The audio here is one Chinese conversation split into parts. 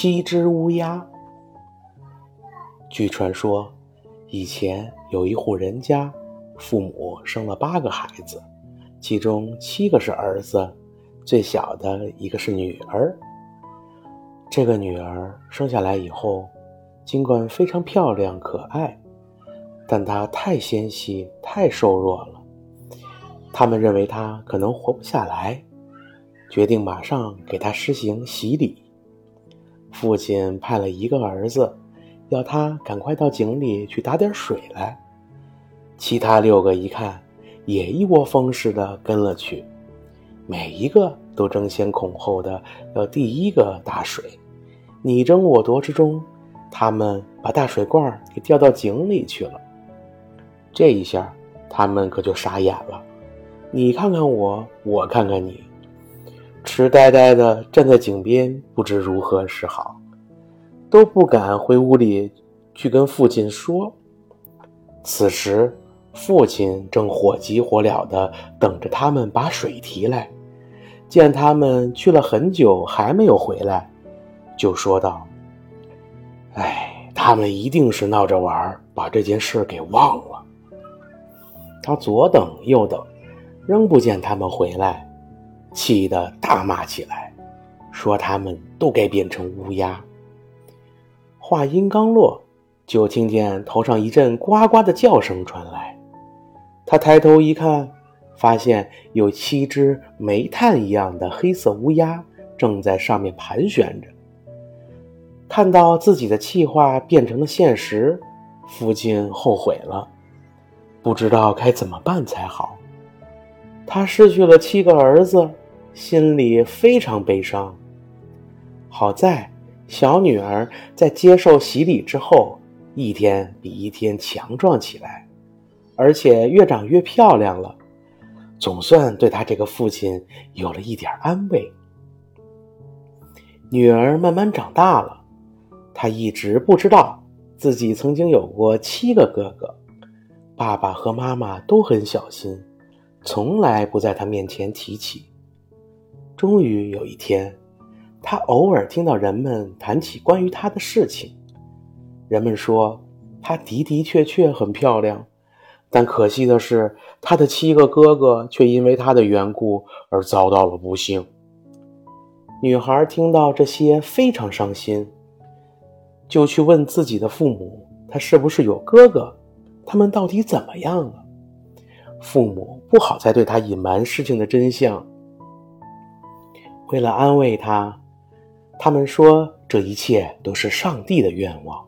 七只乌鸦。据传说，以前有一户人家，父母生了八个孩子，其中七个是儿子，最小的一个是女儿。这个女儿生下来以后，尽管非常漂亮可爱，但她太纤细、太瘦弱了。他们认为她可能活不下来，决定马上给她施行洗礼。父亲派了一个儿子，要他赶快到井里去打点水来。其他六个一看，也一窝蜂似的跟了去，每一个都争先恐后的要第一个打水。你争我夺之中，他们把大水罐给掉到井里去了。这一下，他们可就傻眼了。你看看我，我看看你。痴呆呆的站在井边，不知如何是好，都不敢回屋里去跟父亲说。此时，父亲正火急火燎的等着他们把水提来，见他们去了很久还没有回来，就说道：“哎，他们一定是闹着玩，把这件事给忘了。”他左等右等，仍不见他们回来。气得大骂起来，说他们都该变成乌鸦。话音刚落，就听见头上一阵呱呱的叫声传来。他抬头一看，发现有七只煤炭一样的黑色乌鸦正在上面盘旋着。看到自己的气话变成了现实，父亲后悔了，不知道该怎么办才好。他失去了七个儿子，心里非常悲伤。好在小女儿在接受洗礼之后，一天比一天强壮起来，而且越长越漂亮了，总算对她这个父亲有了一点安慰。女儿慢慢长大了，她一直不知道自己曾经有过七个哥哥，爸爸和妈妈都很小心。从来不在她面前提起。终于有一天，他偶尔听到人们谈起关于他的事情。人们说，他的的确确很漂亮，但可惜的是，他的七个哥哥却因为他的缘故而遭到了不幸。女孩听到这些非常伤心，就去问自己的父母：“他是不是有哥哥？他们到底怎么样了？”父母不好再对他隐瞒事情的真相。为了安慰他，他们说这一切都是上帝的愿望，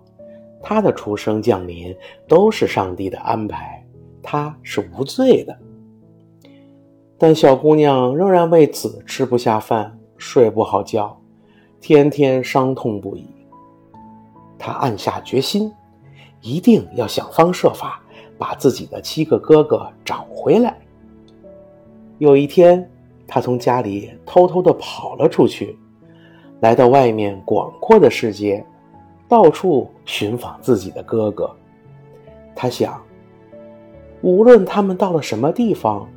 他的出生降临都是上帝的安排，他是无罪的。但小姑娘仍然为此吃不下饭，睡不好觉，天天伤痛不已。她暗下决心，一定要想方设法。把自己的七个哥哥找回来。有一天，他从家里偷偷的跑了出去，来到外面广阔的世界，到处寻访自己的哥哥。他想，无论他们到了什么地方，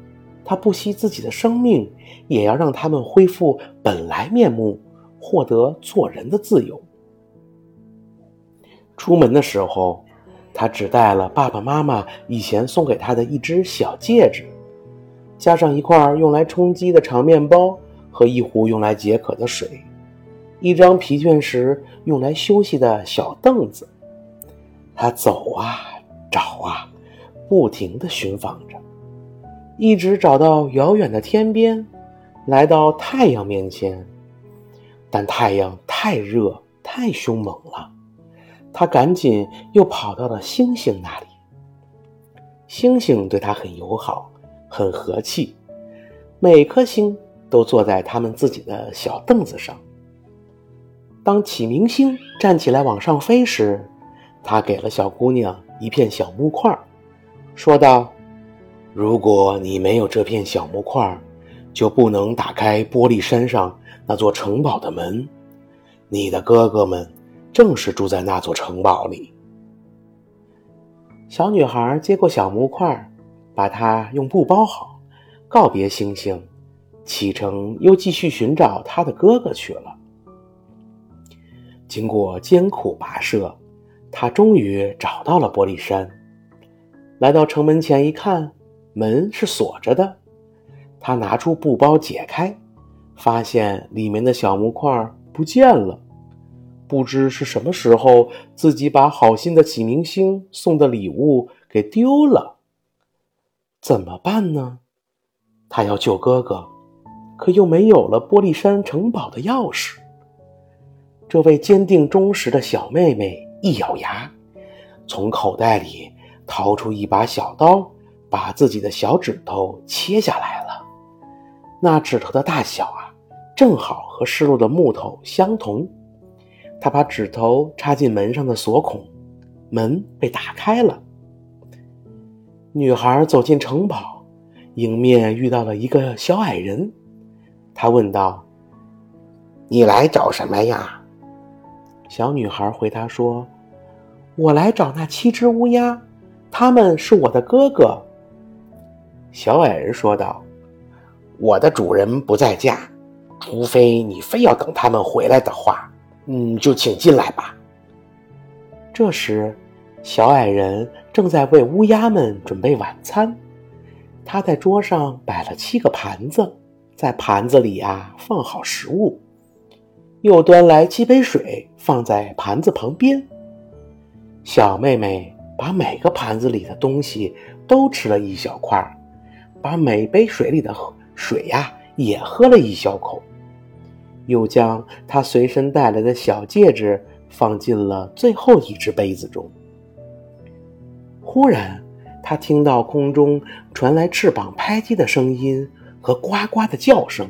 他不惜自己的生命，也要让他们恢复本来面目，获得做人的自由。出门的时候。他只带了爸爸妈妈以前送给他的一只小戒指，加上一块用来充饥的长面包和一壶用来解渴的水，一张疲倦时用来休息的小凳子。他走啊，找啊，不停地寻访着，一直找到遥远的天边，来到太阳面前，但太阳太热，太凶猛了。他赶紧又跑到了星星那里。星星对他很友好，很和气，每颗星都坐在他们自己的小凳子上。当启明星站起来往上飞时，他给了小姑娘一片小木块，说道：“如果你没有这片小木块，就不能打开玻璃山上那座城堡的门。你的哥哥们。”正是住在那座城堡里。小女孩接过小木块，把它用布包好，告别星星，启程又继续寻找他的哥哥去了。经过艰苦跋涉，他终于找到了玻璃山。来到城门前一看，门是锁着的。他拿出布包解开，发现里面的小木块不见了。不知是什么时候，自己把好心的启明星送的礼物给丢了。怎么办呢？他要救哥哥，可又没有了玻璃山城堡的钥匙。这位坚定忠实的小妹妹一咬牙，从口袋里掏出一把小刀，把自己的小指头切下来了。那指头的大小啊，正好和失落的木头相同。他把指头插进门上的锁孔，门被打开了。女孩走进城堡，迎面遇到了一个小矮人。他问道：“你来找什么呀？”小女孩回答说：“我来找那七只乌鸦，他们是我的哥哥。”小矮人说道：“我的主人不在家，除非你非要等他们回来的话。”嗯，就请进来吧。这时，小矮人正在为乌鸦们准备晚餐。他在桌上摆了七个盘子，在盘子里啊放好食物，又端来七杯水放在盘子旁边。小妹妹把每个盘子里的东西都吃了一小块，把每杯水里的水呀也喝了一小口。又将她随身带来的小戒指放进了最后一只杯子中。忽然，他听到空中传来翅膀拍击的声音和呱呱的叫声。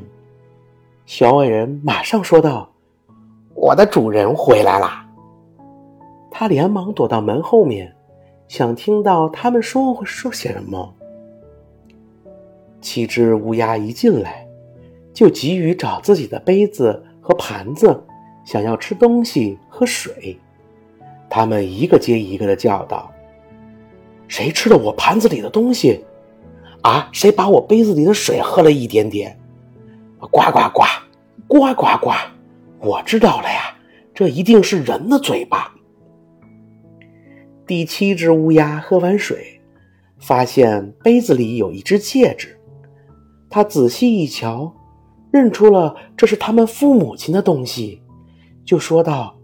小矮人马上说道：“我的主人回来了。”他连忙躲到门后面，想听到他们说说些什么。七只乌鸦一进来。就急于找自己的杯子和盘子，想要吃东西、喝水。他们一个接一个的叫道：“谁吃了我盘子里的东西？啊，谁把我杯子里的水喝了一点点？呱呱呱，呱呱呱！我知道了呀，这一定是人的嘴巴。”第七只乌鸦喝完水，发现杯子里有一只戒指，他仔细一瞧。认出了这是他们父母亲的东西，就说道：“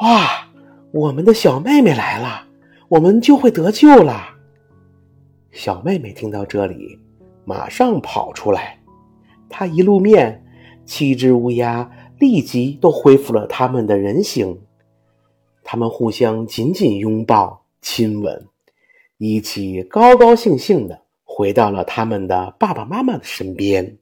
哇，我们的小妹妹来了，我们就会得救了。”小妹妹听到这里，马上跑出来，她一露面，七只乌鸦立即都恢复了他们的人形，他们互相紧紧拥抱、亲吻，一起高高兴兴的回到了他们的爸爸妈妈的身边。